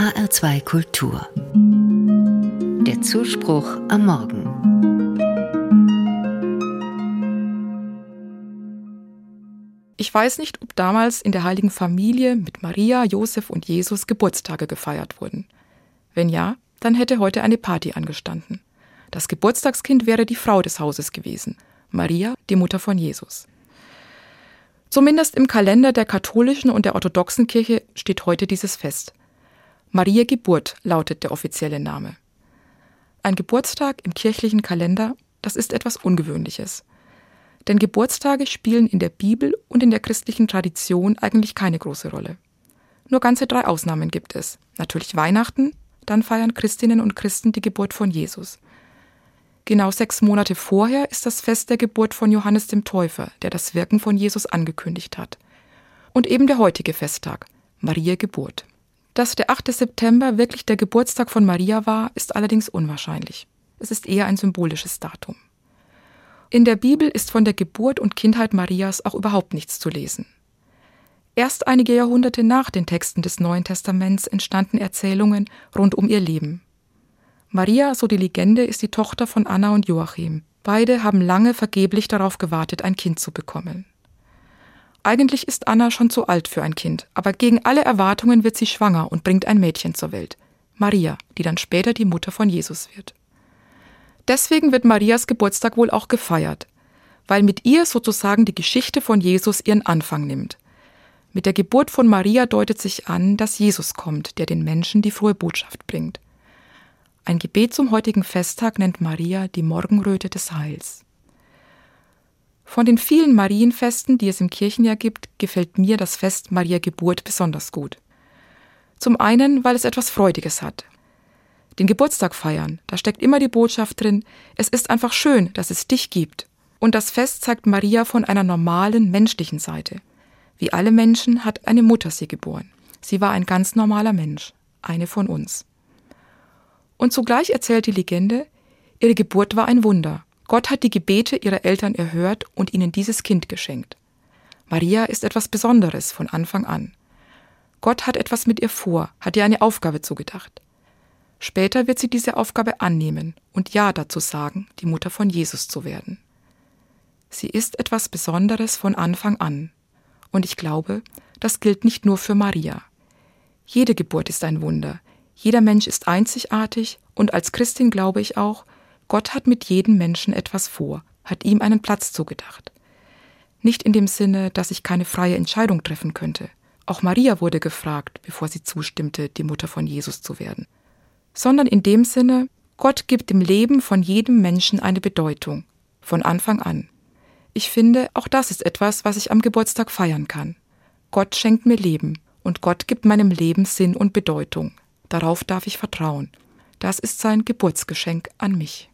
HR2 Kultur. Der Zuspruch am Morgen. Ich weiß nicht, ob damals in der heiligen Familie mit Maria, Josef und Jesus Geburtstage gefeiert wurden. Wenn ja, dann hätte heute eine Party angestanden. Das Geburtstagskind wäre die Frau des Hauses gewesen, Maria, die Mutter von Jesus. Zumindest im Kalender der katholischen und der orthodoxen Kirche steht heute dieses Fest. Maria Geburt lautet der offizielle Name. Ein Geburtstag im kirchlichen Kalender, das ist etwas Ungewöhnliches. Denn Geburtstage spielen in der Bibel und in der christlichen Tradition eigentlich keine große Rolle. Nur ganze drei Ausnahmen gibt es. Natürlich Weihnachten, dann feiern Christinnen und Christen die Geburt von Jesus. Genau sechs Monate vorher ist das Fest der Geburt von Johannes dem Täufer, der das Wirken von Jesus angekündigt hat. Und eben der heutige Festtag, Maria Geburt. Dass der 8. September wirklich der Geburtstag von Maria war, ist allerdings unwahrscheinlich. Es ist eher ein symbolisches Datum. In der Bibel ist von der Geburt und Kindheit Marias auch überhaupt nichts zu lesen. Erst einige Jahrhunderte nach den Texten des Neuen Testaments entstanden Erzählungen rund um ihr Leben. Maria, so die Legende, ist die Tochter von Anna und Joachim. Beide haben lange vergeblich darauf gewartet, ein Kind zu bekommen. Eigentlich ist Anna schon zu alt für ein Kind, aber gegen alle Erwartungen wird sie schwanger und bringt ein Mädchen zur Welt. Maria, die dann später die Mutter von Jesus wird. Deswegen wird Marias Geburtstag wohl auch gefeiert, weil mit ihr sozusagen die Geschichte von Jesus ihren Anfang nimmt. Mit der Geburt von Maria deutet sich an, dass Jesus kommt, der den Menschen die frohe Botschaft bringt. Ein Gebet zum heutigen Festtag nennt Maria die Morgenröte des Heils. Von den vielen Marienfesten, die es im Kirchenjahr gibt, gefällt mir das Fest Maria Geburt besonders gut. Zum einen, weil es etwas Freudiges hat. Den Geburtstag feiern, da steckt immer die Botschaft drin, es ist einfach schön, dass es dich gibt. Und das Fest zeigt Maria von einer normalen, menschlichen Seite. Wie alle Menschen hat eine Mutter sie geboren. Sie war ein ganz normaler Mensch, eine von uns. Und zugleich erzählt die Legende, ihre Geburt war ein Wunder. Gott hat die Gebete ihrer Eltern erhört und ihnen dieses Kind geschenkt. Maria ist etwas Besonderes von Anfang an. Gott hat etwas mit ihr vor, hat ihr eine Aufgabe zugedacht. Später wird sie diese Aufgabe annehmen und Ja dazu sagen, die Mutter von Jesus zu werden. Sie ist etwas Besonderes von Anfang an. Und ich glaube, das gilt nicht nur für Maria. Jede Geburt ist ein Wunder, jeder Mensch ist einzigartig und als Christin glaube ich auch, Gott hat mit jedem Menschen etwas vor, hat ihm einen Platz zugedacht. Nicht in dem Sinne, dass ich keine freie Entscheidung treffen könnte. Auch Maria wurde gefragt, bevor sie zustimmte, die Mutter von Jesus zu werden. Sondern in dem Sinne, Gott gibt dem Leben von jedem Menschen eine Bedeutung, von Anfang an. Ich finde, auch das ist etwas, was ich am Geburtstag feiern kann. Gott schenkt mir Leben und Gott gibt meinem Leben Sinn und Bedeutung. Darauf darf ich vertrauen. Das ist sein Geburtsgeschenk an mich.